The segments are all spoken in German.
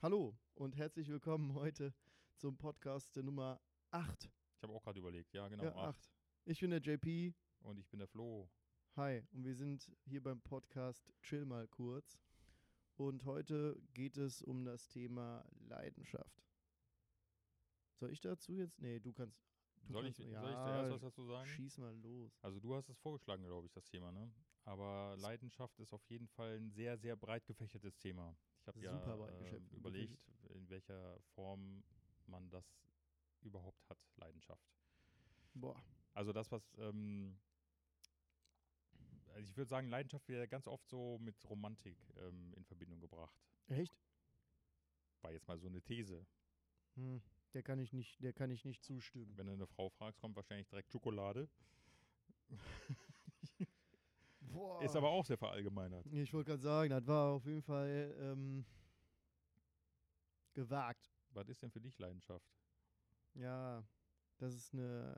Hallo und herzlich willkommen heute zum Podcast der Nummer 8. Ich habe auch gerade überlegt, ja, genau. ja, acht. 8. Ich bin der JP. Und ich bin der Flo. Hi, und wir sind hier beim Podcast Chill mal kurz. Und heute geht es um das Thema Leidenschaft. Soll ich dazu jetzt? Nee, du kannst. Du soll, ich, kannst, soll ich zuerst was dazu sagen? Schieß mal los. Also du hast es vorgeschlagen, glaube ich, das Thema, ne? Aber Leidenschaft ist auf jeden Fall ein sehr, sehr breit gefächertes Thema. Ich habe ja äh, überlegt, in welcher Form man das überhaupt hat, Leidenschaft. Boah. Also das, was, ähm, also ich würde sagen, Leidenschaft wird ganz oft so mit Romantik ähm, in Verbindung gebracht. Echt? War jetzt mal so eine These. Hm, der kann ich nicht, der kann ich nicht zustimmen. Wenn du eine Frau fragst, kommt wahrscheinlich direkt Schokolade. Boah. Ist aber auch sehr verallgemeinert. Ich wollte gerade sagen, das war auf jeden Fall ähm, gewagt. Was ist denn für dich Leidenschaft? Ja, das ist eine,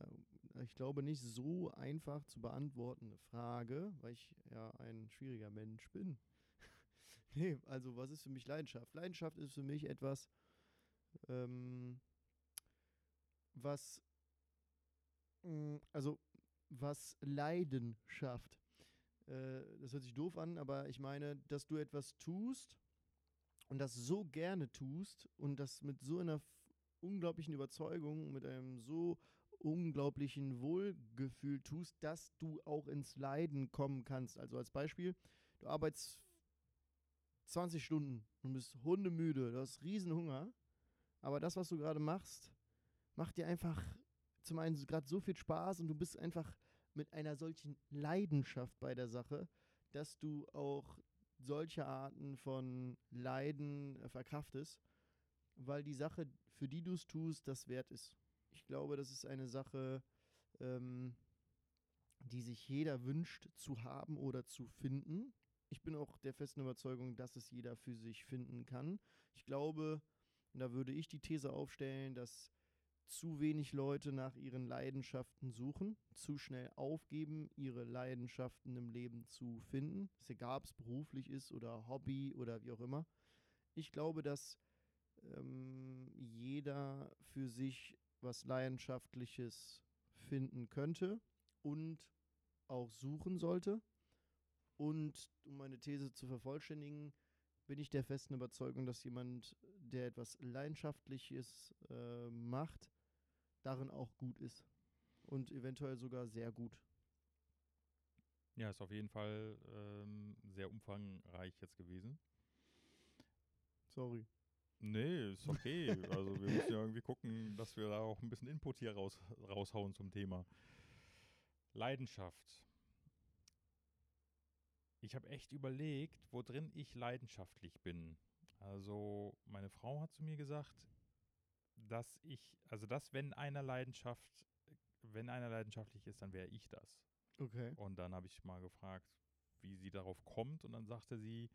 ich glaube, nicht so einfach zu beantwortende Frage, weil ich ja ein schwieriger Mensch bin. nee, also was ist für mich Leidenschaft? Leidenschaft ist für mich etwas, ähm, was, mh, also was Leiden schafft. Äh, das hört sich doof an, aber ich meine, dass du etwas tust und das so gerne tust und das mit so einer unglaublichen Überzeugung, mit einem so unglaublichen Wohlgefühl tust, dass du auch ins Leiden kommen kannst. Also als Beispiel, du arbeitest 20 Stunden und bist hundemüde, du hast riesen Hunger, aber das, was du gerade machst, macht dir einfach zum einen gerade so viel Spaß und du bist einfach mit einer solchen Leidenschaft bei der Sache, dass du auch solche Arten von Leiden äh, verkraftest, weil die Sache, für die du es tust, das wert ist. Ich glaube, das ist eine Sache, ähm, die sich jeder wünscht zu haben oder zu finden. Ich bin auch der festen Überzeugung, dass es jeder für sich finden kann. Ich glaube, und da würde ich die These aufstellen, dass zu wenig Leute nach ihren Leidenschaften suchen, zu schnell aufgeben, ihre Leidenschaften im Leben zu finden. Ist egal, ob es beruflich ist oder Hobby oder wie auch immer. Ich glaube, dass ähm, jeder für sich was Leidenschaftliches finden könnte und auch suchen sollte. Und um meine These zu vervollständigen, bin ich der festen Überzeugung, dass jemand, der etwas Leidenschaftliches äh, macht, darin auch gut ist. Und eventuell sogar sehr gut. Ja, ist auf jeden Fall ähm, sehr umfangreich jetzt gewesen. Sorry. Nee, ist okay. also wir müssen ja irgendwie gucken, dass wir da auch ein bisschen Input hier raus, raushauen zum Thema. Leidenschaft. Ich habe echt überlegt, wo drin ich leidenschaftlich bin. Also meine Frau hat zu mir gesagt, dass ich, also dass wenn einer Leidenschaft, wenn einer leidenschaftlich ist, dann wäre ich das. Okay. Und dann habe ich mal gefragt, wie sie darauf kommt. Und dann sagte sie,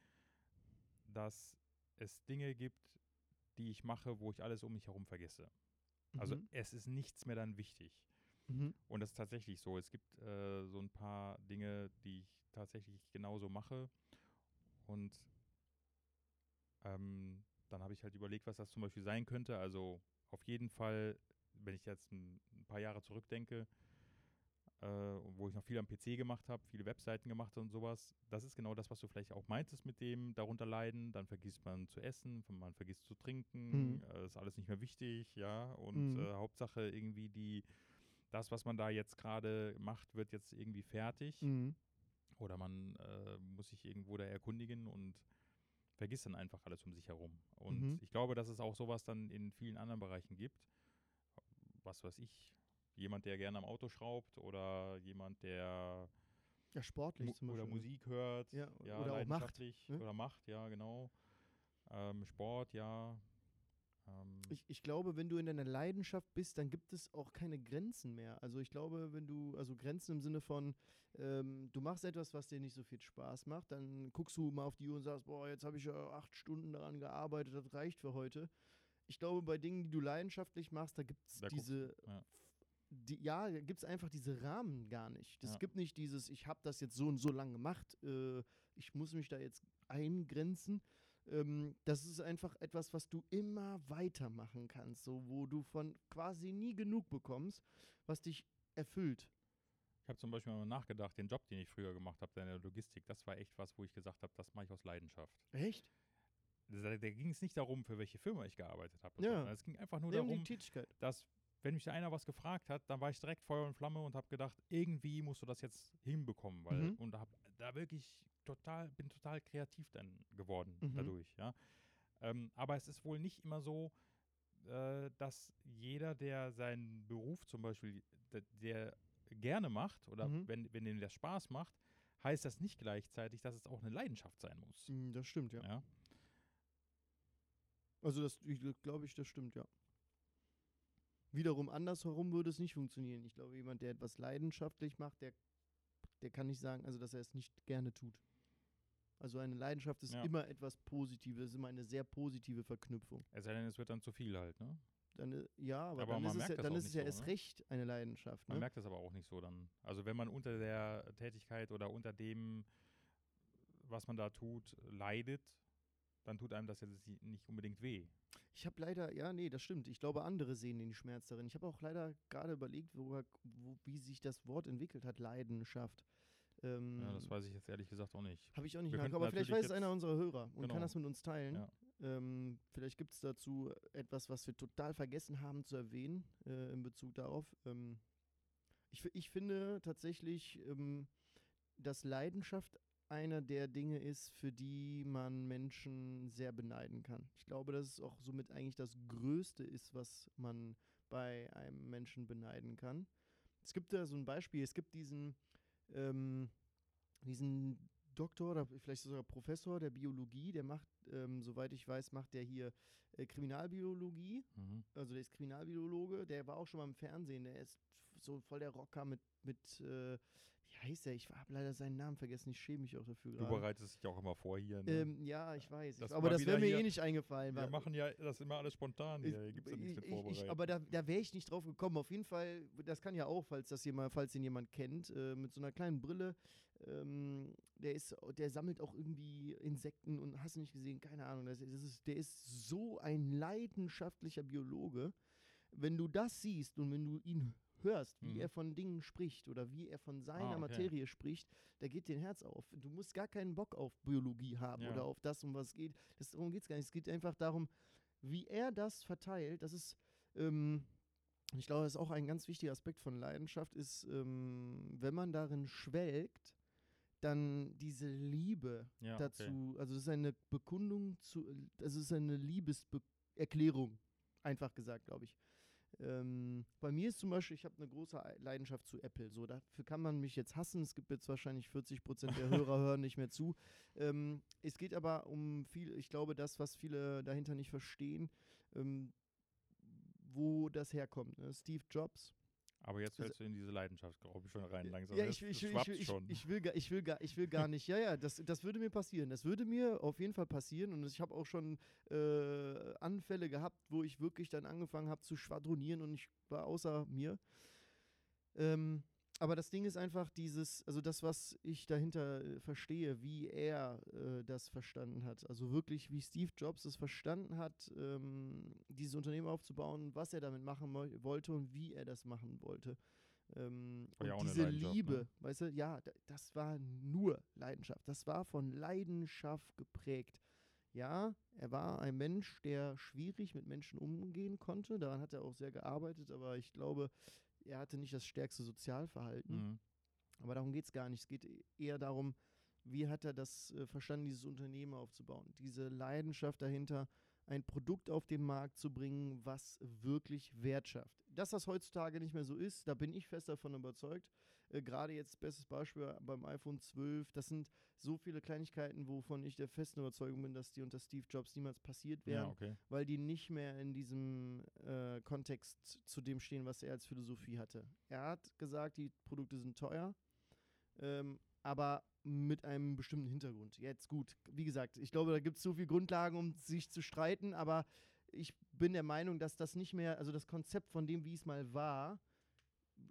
dass es Dinge gibt, die ich mache, wo ich alles um mich herum vergesse. Also Mhm. es ist nichts mehr dann wichtig. Mhm. Und das ist tatsächlich so. Es gibt äh, so ein paar Dinge, die ich tatsächlich genauso mache. Und ähm, dann habe ich halt überlegt, was das zum Beispiel sein könnte. Also auf jeden Fall, wenn ich jetzt ein, ein paar Jahre zurückdenke, äh, wo ich noch viel am PC gemacht habe, viele Webseiten gemacht und sowas, das ist genau das, was du vielleicht auch meintest mit dem darunter leiden. Dann vergisst man zu essen, man vergisst zu trinken, Mhm. äh, ist alles nicht mehr wichtig, ja. Und Mhm. äh, Hauptsache irgendwie die, das, was man da jetzt gerade macht, wird jetzt irgendwie fertig. Mhm. Oder man äh, muss sich irgendwo da erkundigen und vergisst dann einfach alles um sich herum. Und Mhm. ich glaube, dass es auch sowas dann in vielen anderen Bereichen gibt. Was weiß ich, jemand, der gerne am Auto schraubt oder jemand, der Ja, sportlich Mu zum oder Beispiel. Musik hört, Ja, ja, oder auch macht, leidenschaftlich ne? oder macht, ja, genau. Ähm, Sport, ja. Ähm, Ich, ich glaube, wenn du in deiner Leidenschaft bist, dann gibt es auch keine Grenzen mehr. Also ich glaube, wenn du, also Grenzen im Sinne von, ähm, du machst etwas, was dir nicht so viel Spaß macht, dann guckst du mal auf die Uhr und sagst, boah, jetzt habe ich ja acht Stunden daran gearbeitet, das reicht für heute. Ich glaube, bei Dingen, die du leidenschaftlich machst, da gibt es diese, ja. die, ja, gibt es einfach diese Rahmen gar nicht. Es Ja. gibt nicht dieses, ich habe das jetzt so und so lang gemacht, äh, ich muss mich da jetzt eingrenzen, ähm, das ist einfach etwas, was du immer weitermachen kannst, so wo du von quasi nie genug bekommst, was dich erfüllt. Ich habe zum Beispiel mal nachgedacht, den Job, den ich früher gemacht habe, in der Logistik, das war echt was, wo ich gesagt habe, das mache ich aus Leidenschaft. Echt? Da, da ging es nicht darum, für welche Firma ich gearbeitet habe. Ja. Es ging einfach nur Ja, um darum, dass, wenn mich da einer was gefragt hat, dann war ich direkt Feuer und Flamme und habe gedacht, irgendwie musst du das jetzt hinbekommen, weil Mhm. und habe da wirklich total, bin total kreativ dann geworden Mhm. dadurch, ja. Ähm, aber es ist wohl nicht immer so, äh, dass jeder, der seinen Beruf zum Beispiel, der, der gerne macht oder Mhm. wenn, wenn ihm das Spaß macht, heißt das nicht gleichzeitig, dass es auch eine Leidenschaft sein muss. Mm, Das stimmt, ja. Ja. Also das glaube ich, das stimmt, ja. Wiederum andersherum würde es nicht funktionieren. Ich glaube, jemand, der etwas leidenschaftlich macht, der, der kann nicht sagen, also dass er es nicht gerne tut. Also eine Leidenschaft ist Ja. immer etwas Positives, ist immer eine sehr positive Verknüpfung. Es sei denn, es wird dann zu viel halt, ne? Dann, äh, ja, aber, Aber dann man ist es merkt ja, das dann ist es ja so, erst ne? recht eine Leidenschaft. Man Ne? merkt das aber auch nicht so dann. Also wenn man unter der Tätigkeit oder unter dem, was man da tut, leidet, dann tut einem das jetzt nicht unbedingt weh. Ich habe leider, ja, nee, das stimmt. Ich glaube, andere sehen den Schmerz darin. Ich habe auch leider gerade überlegt, wo, wo, wie sich das Wort entwickelt hat, Leidenschaft. Ähm, Ja, das weiß ich jetzt ehrlich gesagt auch nicht. Habe ich auch nicht Wir nach, könnten aber vielleicht weiß es einer unserer Hörer und Genau. kann das mit uns teilen. Ja. Ähm, vielleicht gibt es dazu etwas, was wir total vergessen haben zu erwähnen äh, in Bezug darauf. Ähm, ich, ich finde tatsächlich, ähm, dass Leidenschaft einer der Dinge ist, für die man Menschen sehr beneiden kann. Ich glaube, dass es auch somit eigentlich das Größte ist, was man bei einem Menschen beneiden kann. Es gibt da so ein Beispiel, es gibt diesen, ähm, diesen Doktor oder vielleicht sogar Professor der Biologie, der macht, ähm, soweit ich weiß, macht der hier äh, Kriminalbiologie Mhm. also der ist Kriminalbiologe, der war auch schon mal im Fernsehen, der ist so voll der Rocker mit, mit äh, wie heißt der? Ich habe leider seinen Namen vergessen, ich schäme mich auch dafür Du gerade. bereitest dich auch immer vor hier. Ne? Ähm, ja, ich weiß. Das Ich, aber das wäre mir hier- eh nicht eingefallen. Wir machen ja das immer alles spontan hier. Hier gibt es ja nichts mit ich, aber da, da wäre ich nicht drauf gekommen. Auf jeden Fall, das kann ja auch, falls das jemand, falls ihn jemand kennt, äh, mit so einer kleinen Brille. Ähm, der ist, der sammelt auch irgendwie Insekten und hast du nicht gesehen, keine Ahnung. Das, das ist, der ist so ein leidenschaftlicher Biologe. Wenn du das siehst und wenn du ihn hörst, wie Mhm. er von Dingen spricht oder wie er von seiner okay. Materie spricht, da geht dir ein Herz auf. Du musst gar keinen Bock auf Biologie haben Ja. oder auf das, um was es geht. Das, darum geht es gar nicht. Es geht einfach darum, wie er das verteilt. Das ist, ähm, ich glaube, das ist auch ein ganz wichtiger Aspekt von Leidenschaft, ist, ähm, wenn man darin schwelgt, dann diese Liebe ja, dazu, Okay. also es ist eine Bekundung zu, also es ist eine Liebeserklärung, einfach gesagt, glaube ich. Ähm, bei mir ist zum Beispiel, ich habe eine große Ei- Leidenschaft zu Apple. So, dafür kann man mich jetzt hassen. Es gibt jetzt wahrscheinlich 40 Prozent der Hörer hören nicht mehr zu. Ähm, es geht aber um viel, ich glaube, das, was viele dahinter nicht verstehen, ähm, wo das herkommt. Ne? Steve Jobs, Aber jetzt Also- fällst du in diese Leidenschaft, glaube ich, schon rein langsam. ja, ich, will- ich, will- ich, schon. ich, will, gar- ich, will gar, ich will gar nicht. Ja, ja, das, das würde mir passieren. Das würde mir auf jeden Fall passieren. Und ich habe auch schon äh, Anfälle gehabt, wo ich wirklich dann angefangen habe zu schwadronieren und ich war außer mir. Ähm, aber das Ding ist einfach dieses, also das, was ich dahinter äh, verstehe, wie er äh, das verstanden hat. Also wirklich, wie Steve Jobs es verstanden hat, ähm, dieses Unternehmen aufzubauen, was er damit machen wollte und wie er das machen wollte. Ähm, ja und diese ne? Liebe, weißt du, ja, da- das war nur Leidenschaft. Das war von Leidenschaft geprägt. Ja, er war ein Mensch, der schwierig mit Menschen umgehen konnte. Daran hat er auch sehr gearbeitet, aber ich glaube, er hatte nicht das stärkste Sozialverhalten. Mhm. Aber darum geht es gar nicht. Es geht eher darum, wie hat er das äh, verstanden, dieses Unternehmen aufzubauen. Diese Leidenschaft dahinter, ein Produkt auf den Markt zu bringen, was wirklich Wert schafft. Dass das heutzutage nicht mehr so ist, da bin ich fest davon überzeugt. Äh, Gerade jetzt, bestes Beispiel beim iPhone 12, das sind so viele Kleinigkeiten, wovon ich der festen Überzeugung bin, dass die unter Steve Jobs niemals passiert wären Ja, okay. weil die nicht mehr in diesem äh, Kontext zu dem stehen, was er als Philosophie hatte. Er hat gesagt, die Produkte sind teuer, ähm, aber mit einem bestimmten Hintergrund. Jetzt gut, wie gesagt, ich glaube, da gibt es so viele Grundlagen, um sich zu streiten, aber ich bin der Meinung, dass das nicht mehr, also das Konzept von dem, wie es mal war,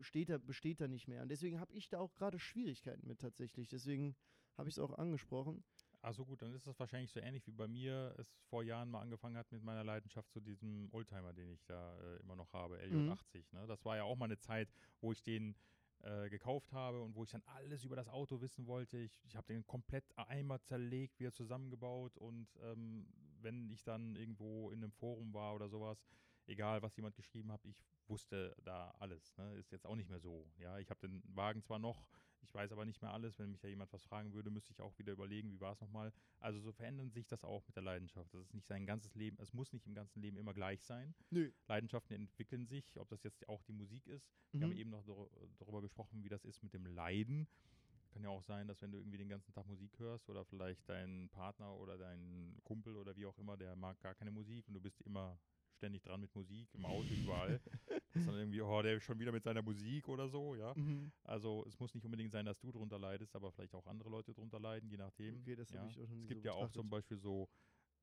besteht da, besteht da nicht mehr. Und deswegen habe ich da auch gerade Schwierigkeiten mit tatsächlich. Deswegen habe ich es auch angesprochen. Ach so gut, dann ist es wahrscheinlich so ähnlich wie bei mir es vor Jahren mal angefangen hat mit meiner Leidenschaft zu diesem Oldtimer, den ich da äh, immer noch habe, LJ80. Ne? Das war ja auch mal eine Zeit, wo ich den äh, gekauft habe und wo ich dann alles über das Auto wissen wollte. Ich, ich habe den komplett einmal zerlegt, wieder zusammengebaut und ähm, wenn ich dann irgendwo in einem Forum war oder sowas, egal was jemand geschrieben hat, ich wusste da alles. Ne? Ist jetzt auch nicht mehr so. Ja, ich habe den Wagen zwar noch, ich weiß aber nicht mehr alles. Wenn mich da jemand was fragen würde, müsste ich auch wieder überlegen, wie war es nochmal. Also so verändern sich das auch mit der Leidenschaft. Das ist nicht sein ganzes Leben, es muss nicht im ganzen Leben immer gleich sein. Nö. Leidenschaften entwickeln sich, ob das jetzt auch die Musik ist. Wir Mhm. haben eben noch dar- darüber gesprochen, wie das ist mit dem Leiden. Kann ja auch sein, dass wenn du irgendwie den ganzen Tag Musik hörst oder vielleicht dein Partner oder dein Kumpel oder wie auch immer, der mag gar keine Musik und du bist immer ständig dran mit Musik, im Auto, überall. dass dann irgendwie, oh, der ist schon wieder mit seiner Musik oder so, ja. Mhm. Also es muss nicht unbedingt sein, dass du drunter leidest, aber vielleicht auch andere Leute drunter leiden, je nachdem. Okay, das ja. habe ich auch schon Es gibt so ja auch zum. Beispiel so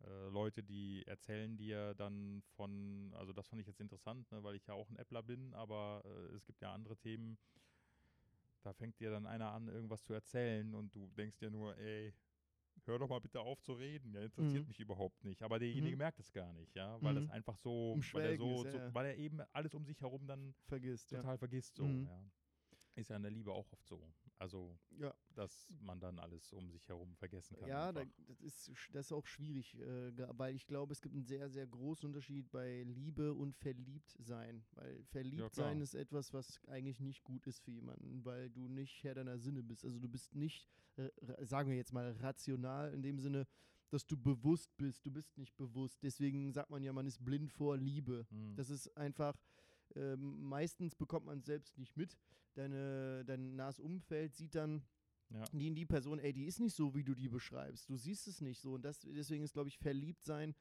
äh, Leute, die erzählen dir dann von, also das fand ich jetzt interessant, ne, weil ich ja auch ein Appler bin, aber äh, es gibt ja andere Themen, da fängt dir dann einer an, irgendwas zu erzählen und du denkst dir nur, ey, hör doch mal bitte auf zu reden, ja, interessiert Mhm. mich überhaupt nicht. Aber derjenige Mhm. merkt es gar nicht, ja, weil das Mhm. einfach so, weil er so, ist, so ja, ja. weil er eben alles um sich herum dann Vergisst, ja. total vergisst, so, Mhm. ja. Ist ja in der Liebe auch oft so. Also, Ja. Dass man dann alles um sich herum vergessen kann. Ja, da, das, ist, das ist auch schwierig, äh, weil ich glaube, es gibt einen sehr, sehr großen Unterschied bei Liebe und Verliebtsein. Weil Verliebtsein klar. ist etwas, was eigentlich nicht gut ist für jemanden, weil du nicht Herr deiner Sinne bist. Also du bist nicht, äh, sagen wir jetzt mal, rational in dem Sinne, dass du bewusst bist. Du bist nicht bewusst. Deswegen sagt man ja, man ist blind vor Liebe. Mhm. Das ist einfach, ähm, meistens bekommt man es selbst nicht mit. Deine, dein nahes Umfeld sieht dann, ja. die die Person, ey, die ist nicht so, wie du die beschreibst. Du siehst es nicht so. Und das, deswegen ist, glaube ich, verliebt sein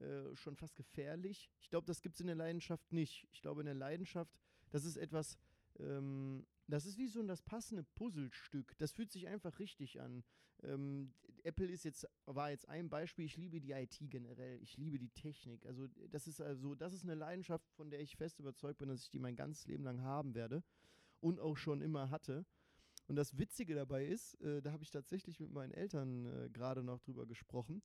äh, schon fast gefährlich. Ich glaube, das gibt es in der Leidenschaft nicht. Ich glaube, in der Leidenschaft, das ist etwas, ähm, das ist wie so das passende Puzzlestück. Das fühlt sich einfach richtig an. Ähm, Apple ist jetzt, war jetzt ein Beispiel. Ich liebe die IT generell. Ich liebe die Technik. Also das ist also, das ist eine Leidenschaft, von der ich fest überzeugt bin, dass ich die mein ganzes Leben lang haben werde und auch schon immer hatte. Und das Witzige dabei ist, äh, da habe ich tatsächlich mit meinen Eltern äh, gerade noch drüber gesprochen.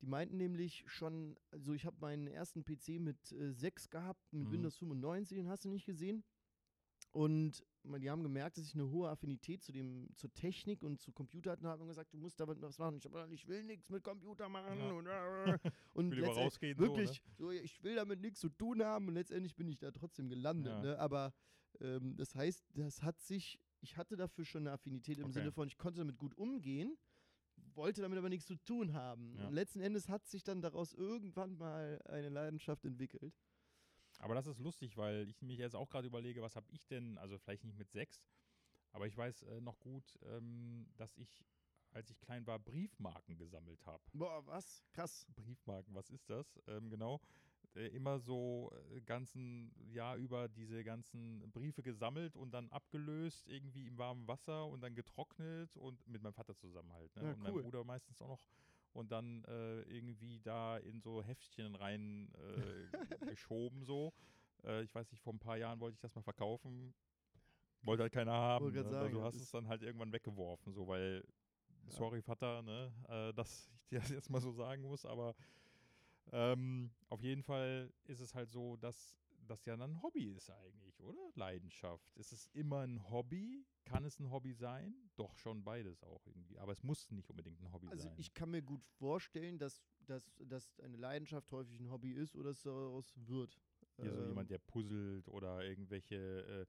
Die meinten nämlich schon, also ich habe meinen ersten PC mit äh, 6 gehabt, mit Mhm. Windows 95, den hast du nicht gesehen. Und die haben gemerkt, dass ich eine hohe Affinität zu dem, zur Technik und zu Computer hatte und haben gesagt, du musst damit was machen. Ich, hab gesagt, ich will nichts mit Computer machen. Ja. Und, äh, und will rausgehen, so, ne? wirklich, so, ich will damit nichts zu tun haben und letztendlich bin ich da trotzdem gelandet. Ja. Ne? Aber ähm, das heißt, das hat sich, ich hatte dafür schon eine Affinität im Okay. Sinne von, ich konnte damit gut umgehen, wollte damit aber nichts zu tun haben. Ja. Und letzten Endes hat sich dann daraus irgendwann mal eine Leidenschaft entwickelt. Aber das ist lustig, weil ich mich jetzt auch gerade überlege, was habe ich denn, also vielleicht nicht mit sechs, aber ich weiß äh, noch gut, ähm, dass ich, als ich klein war, Briefmarken gesammelt habe. Boah, was? Krass. Briefmarken, was ist das? Ähm, genau. Äh, immer so äh, ganzen Jahr über diese ganzen Briefe gesammelt und dann abgelöst, irgendwie im warmen Wasser und dann getrocknet und mit meinem Vater zusammen halt. Ne? Ja, und cool. meinem Bruder meistens auch noch. Und dann äh, irgendwie da in so Heftchen rein äh, geschoben so. Ich weiß nicht, vor ein paar Jahren wollte ich das mal verkaufen. Wollte halt keiner haben. Ne? grad sagen, du das hast es dann halt irgendwann weggeworfen, so weil, sorry Vater, ne, äh, dass ich dir das jetzt mal so sagen muss, aber ähm, auf jeden Fall ist es halt so, dass das ja dann ein Hobby ist eigentlich, oder? Leidenschaft. Ist es immer ein Hobby? Kann es ein Hobby sein? Doch schon beides auch irgendwie. Aber es muss nicht unbedingt ein Hobby Also sein. ich kann mir gut vorstellen, dass, dass, dass eine Leidenschaft häufig ein Hobby ist oder es daraus wird. Hier so Ähm, jemand, der puzzelt oder irgendwelche äh,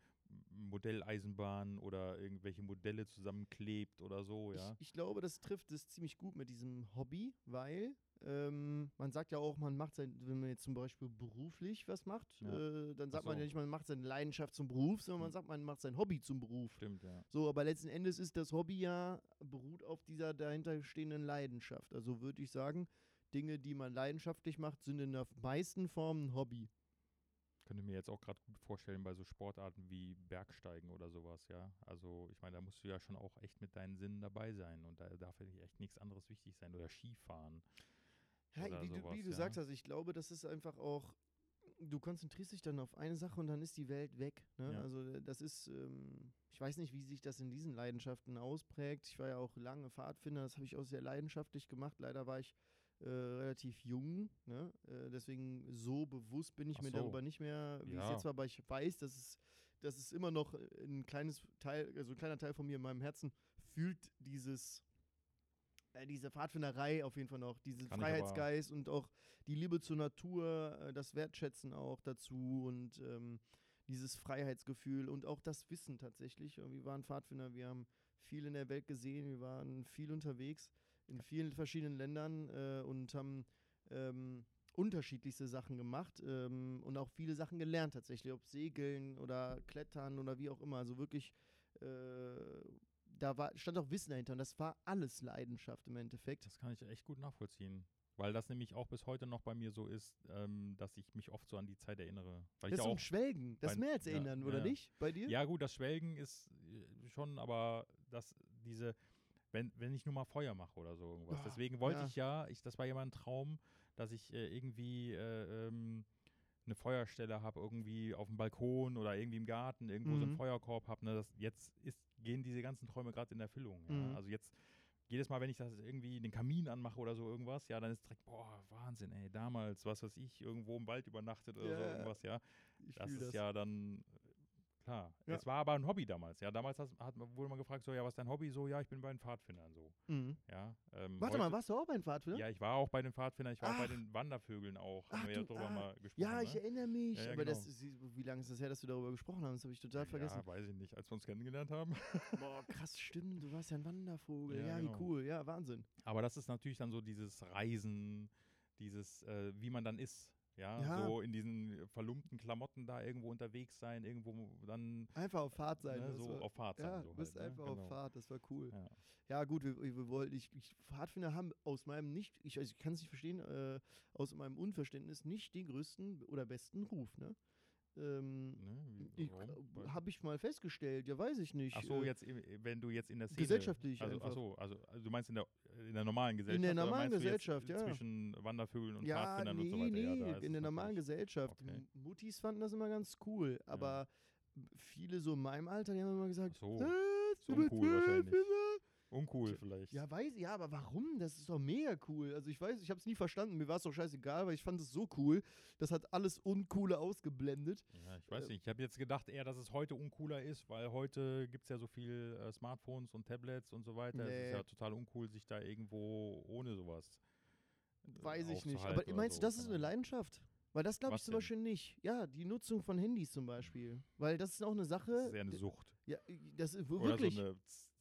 Modelleisenbahnen oder irgendwelche Modelle zusammenklebt oder so, ja. Ich, ich glaube, das trifft es ziemlich gut mit diesem Hobby, weil ähm, man sagt ja auch, man macht sein, wenn man jetzt zum Beispiel beruflich was macht, Ja. äh, dann sagt Ach man so. ja nicht, man macht seine Leidenschaft zum Beruf, sondern man Hm. sagt, man macht sein Hobby zum Beruf. Stimmt, ja. So, aber letzten Endes ist das Hobby ja, beruht auf dieser dahinterstehenden Leidenschaft. Also würde ich sagen, Dinge, die man leidenschaftlich macht, sind in der meisten Formen ein Hobby. Könnte mir jetzt auch gerade gut vorstellen bei so Sportarten wie Bergsteigen oder sowas, ja. Also ich meine, da musst du ja schon auch echt mit deinen Sinnen dabei sein und da darf ja echt nichts anderes wichtig sein oder Skifahren. Ja, Oder wie, du, sowas, wie du ja. sagst, also ich glaube, das ist einfach auch, du konzentrierst dich dann auf eine Sache und dann ist die Welt weg. Ne? Ja. Also äh, das ist, ähm, ich weiß nicht, wie sich das in diesen Leidenschaften ausprägt. Ich war ja auch lange Pfadfinder, das habe ich auch sehr leidenschaftlich gemacht. Leider war ich äh, relativ jung, ne? äh, deswegen so bewusst bin ich Ach mir so. darüber nicht mehr, wie es Ja. jetzt war, aber ich weiß, dass es, dass es immer noch ein kleines Teil, also ein kleiner Teil von mir in meinem Herzen fühlt dieses äh, diese Pfadfinderei auf jeden Fall noch, diesen Kann Freiheitsgeist und auch die Liebe zur Natur, äh, das Wertschätzen auch dazu und ähm, dieses Freiheitsgefühl und auch das Wissen tatsächlich. Äh, Wir waren Pfadfinder, wir haben viel in der Welt gesehen, wir waren viel unterwegs in vielen verschiedenen Ländern äh, und haben ähm, unterschiedlichste Sachen gemacht ähm, und auch viele Sachen gelernt tatsächlich, ob Segeln oder Klettern oder wie auch immer. Also wirklich, äh, da war, stand auch Wissen dahinter und das war alles Leidenschaft im Endeffekt. Das kann ich echt gut nachvollziehen. Weil das nämlich auch bis heute noch bei mir so ist, ähm, dass ich mich oft so an die Zeit erinnere. Weil Das ist ja auch ein Schwelgen, das mehr als erinnern, ja, oder ja. nicht? Bei dir? Ja, gut, das Schwelgen ist äh, schon, aber das, diese, wenn, wenn ich nur mal Feuer mache oder so irgendwas. Deswegen wollte ja. ich ja, ich, das war ja mal ein Traum, dass ich äh, irgendwie äh, ähm, eine Feuerstelle habe, irgendwie auf dem Balkon oder irgendwie im Garten, irgendwo so einen Mhm. Feuerkorb habe. Ne, das, jetzt ist, gehen diese ganzen Träume gerade in Erfüllung. Ja? Mhm. Also jetzt, jedes Mal, wenn ich das irgendwie den Kamin anmache oder so irgendwas, ja, dann ist direkt, boah, Wahnsinn, ey, damals, was weiß ich, irgendwo im Wald übernachtet oder so Ja, irgendwas, ja. ich Das ist ja dann klar. Ja. Es war aber ein Hobby damals. Ja, damals hat, hat, man- wurde man gefragt, so ja, was ist dein Hobby? So ja, ich bin bei den Pfadfindern so. Mhm. Ja. Ähm, Warte heute- mal, warst du auch bei den Pfadfindern? Ja, ich war auch bei den Pfadfindern. Ich war auch bei Ach. den Wandervögeln auch. Haben Ach wir ja du, drüber ah. mal gesprochen. Ja, ich ne? erinnere mich. Ja, ja, aber das genau. ist, wie lange ist das her, dass wir darüber gesprochen haben? Das habe ich total vergessen. Ja, weiß ich nicht. Als wir uns kennengelernt haben. Boah, krass, stimmt. Du warst ja ein Wandervogel. Ja, Ja, genau. wie cool. Ja, Wahnsinn. Aber das ist natürlich dann so dieses Reisen, dieses, äh, wie man dann ist. Ja, Ja. so in diesen verlumpten Klamotten da irgendwo unterwegs sein, irgendwo dann Einfach auf Fahrt sein. ne, so war- auf Fahrt sein. ja, so du bist halt, ne? einfach genau. auf Fahrt. Das war cool. Ja. Ja, gut, wir, wir wollten, ich, ich, Pfadfinder haben aus meinem nicht, ich, also ich kann es nicht verstehen, äh, aus meinem Unverständnis nicht den größten oder besten Ruf, ne? Ähm, Ne? Habe ich mal festgestellt, ja, weiß ich nicht. Ach so, äh, jetzt, im- wenn du jetzt in der Szene. Gesellschaftlich also, einfach. Ach so, also, also du meinst in der, in der normalen Gesellschaft? der oder normalen Gesellschaft, ja. Zwischen Wandervögeln und Ja, Pfadfindern nee, und so weiter. nee, ja, in der normalen Gesellschaft. Okay. Muttis fanden das immer ganz cool, aber viele so in meinem Alter, die haben immer gesagt, so, "Äh, bist uncool wahrscheinlich. Pfadfinder." Uncool vielleicht. Ja, weiß ja, aber warum? Das ist doch mega cool. Also ich weiß, ich habe es nie verstanden. Mir war es doch scheißegal, weil ich fand es so cool. Das hat alles Uncoole ausgeblendet. Ja, ich weiß Äh, nicht. Ich habe jetzt gedacht eher, dass es heute uncooler ist, weil heute gibt es ja so viel äh, Smartphones und Tablets und so weiter. Es Nee. ist ja total uncool, sich da irgendwo ohne sowas. äh, Weiß ich nicht. Aber oder meinst so, du, das ist eine. Leidenschaft? Weil das glaube ich zum denn? Beispiel nicht. Ja, die Nutzung von Handys zum Beispiel. Weil das ist auch eine Das Sache. ist eher eine Sucht. Ja, das ist Oder wirklich. so eine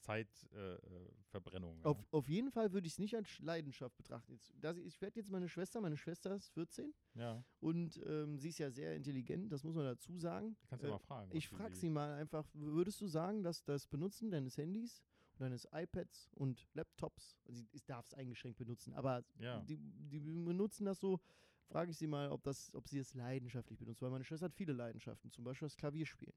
Zeitverbrennung. Äh, Verbrennung, ja. auf, auf jeden Fall würde ich es nicht als Sch- Leidenschaft betrachten. Jetzt, das, ich werde jetzt meine Schwester, meine Schwester ist 14 ja, und ähm, sie ist ja sehr intelligent, das muss man dazu sagen. kannst du Äh, mal fragen. Ich was du frage sie- sie mal einfach, würdest du sagen, dass das Benutzen deines Handys und deines iPads und Laptops, sie darf es eingeschränkt benutzen, aber Ja. die, die benutzen das so, frage ich sie mal, ob, das, ob sie es leidenschaftlich benutzt, weil meine Schwester hat viele Leidenschaften, zum Beispiel das Klavierspielen.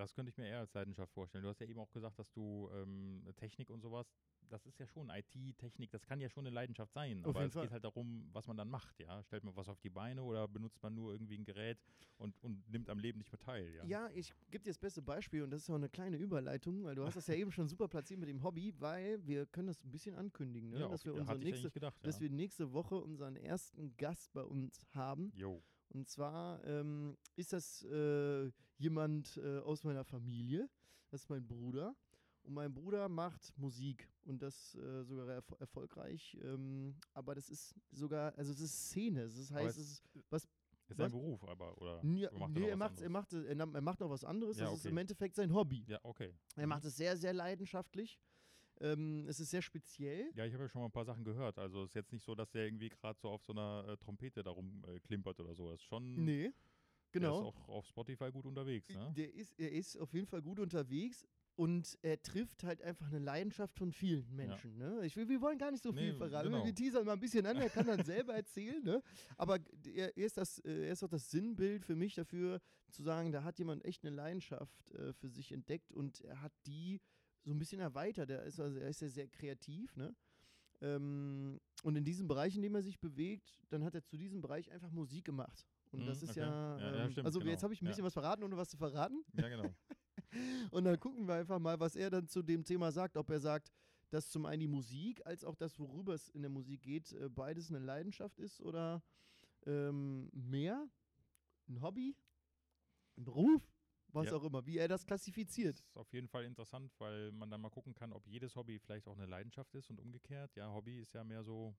Das könnte ich mir eher als Leidenschaft vorstellen. Du hast ja eben auch gesagt, dass du ähm, Technik und sowas, das ist ja schon IT, Technik, das kann ja schon eine Leidenschaft sein. Auf aber es Fall. geht halt darum, was man dann macht, ja. Stellt man was auf die Beine oder benutzt man nur irgendwie ein Gerät und, und nimmt am Leben nicht mehr teil, ja. Ja, ich gebe dir das beste Beispiel und das ist auch eine kleine Überleitung, weil du hast das ja eben schon super platziert mit dem Hobby, weil wir können das ein bisschen ankündigen, ne? Ja, dass wir unsere nächste, gedacht, dass ja. wir nächste Woche unseren ersten Gast bei uns haben. Jo. Und zwar ähm, ist das äh, jemand äh, aus meiner Familie. Das ist mein Bruder. Und mein Bruder macht Musik und das äh, sogar erfo erfolgreich. Ähm, aber das ist sogar, also es ist Szene. Das heißt, es- ist was. Ist sein? Beruf, aber, oder? Ja, macht nee, er was macht, er, macht, er, er macht noch was anderes. Ja, das ist okay. im Endeffekt sein Hobby. Ja, okay. Er macht es sehr, sehr leidenschaftlich. Ähm, es ist sehr speziell. Ja, ich habe ja schon mal ein paar Sachen gehört. Also es ist jetzt nicht so, dass der irgendwie gerade so auf so einer äh, Trompete darum äh, klimpert oder so. Das ist schon, Nee, der genau. ist auch auf Spotify gut unterwegs, ne? Der ist, er ist auf jeden Fall gut unterwegs und er trifft halt einfach eine Leidenschaft von vielen Menschen. Ne? Ich wir wollen gar nicht so viel Nee, verraten. genau. Wir teasern mal ein bisschen an, er kann dann selber erzählen. Ne? Aber er, er, ist das, äh, er ist auch das Sinnbild für mich dafür, zu sagen, da hat jemand echt eine Leidenschaft äh, für sich entdeckt und er hat die so ein bisschen erweitert. Er ist, also, er ist ja sehr kreativ. Ne? Ähm, und in diesem Bereich, in dem er sich bewegt, dann hat er zu diesem Bereich einfach Musik gemacht. Und Mhm, das ist okay. ja, Ja, ja, ähm, stimmt, also jetzt genau. habe ich ein Ja. bisschen was verraten, ohne was zu verraten. Ja, genau. Und dann gucken wir einfach mal, was er dann zu dem Thema sagt. Ob er sagt, dass zum einen die Musik, als auch das, worüber es in der Musik geht, äh, beides eine Leidenschaft ist oder ähm, mehr, ein Hobby, ein Beruf, was Ja. auch immer, wie er das klassifiziert. Das ist auf jeden Fall interessant, weil man dann mal gucken kann, ob jedes Hobby vielleicht auch eine Leidenschaft ist und umgekehrt. Ja, Hobby ist ja mehr so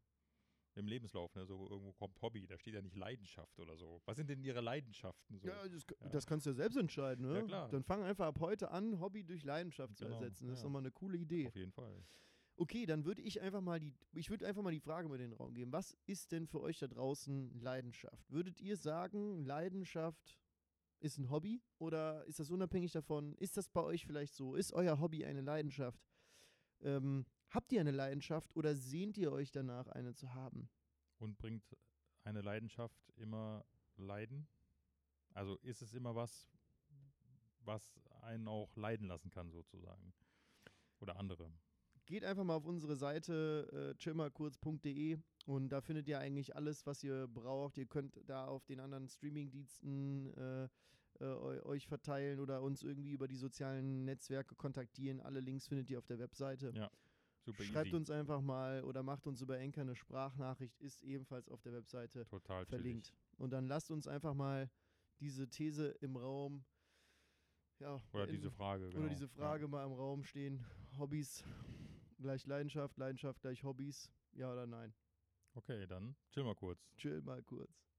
im Lebenslauf, ne? so irgendwo kommt Hobby, da steht ja nicht Leidenschaft oder so. Was sind denn ihre Leidenschaften so? Ja, das, Ja. das kannst du ja selbst entscheiden. Ne? Ja, klar. Dann fang einfach ab heute an, Hobby durch Leidenschaft zu Genau, ersetzen. Das ist ja. doch mal eine coole Idee. Auf jeden Fall. Okay, dann würde ich einfach mal die, ich würde einfach mal die Frage mit in den Raum geben. Was ist denn für euch da draußen Leidenschaft? Würdet ihr sagen, Leidenschaft ist ein Hobby oder ist das unabhängig davon? Ist das bei euch vielleicht so? Ist euer Hobby eine Leidenschaft? Ähm, habt ihr eine Leidenschaft oder sehnt ihr euch danach, eine zu haben? Und bringt eine Leidenschaft immer Leiden? Also ist es immer was, was einen auch leiden lassen kann, sozusagen? Oder andere? Geht einfach mal auf unsere Seite äh, chillmalkurz.de und da findet ihr eigentlich alles, was ihr braucht. Ihr könnt da auf den anderen Streamingdiensten äh, äh, eu- euch verteilen oder uns irgendwie über die sozialen Netzwerke kontaktieren. Alle Links findet ihr auf der Webseite. Ja, Super Schreibt easy. uns einfach mal oder macht uns über Enker eine Sprachnachricht, ist ebenfalls auf der Webseite Total verlinkt. chillig. Und dann lasst uns einfach mal diese These im Raum, ja, Oder beenden. diese Frage. Genau. Oder diese Frage mal im Raum stehen. Hobbys gleich Leidenschaft, Leidenschaft gleich Hobbys. Ja oder nein? Okay, dann chill mal kurz. Chill mal kurz.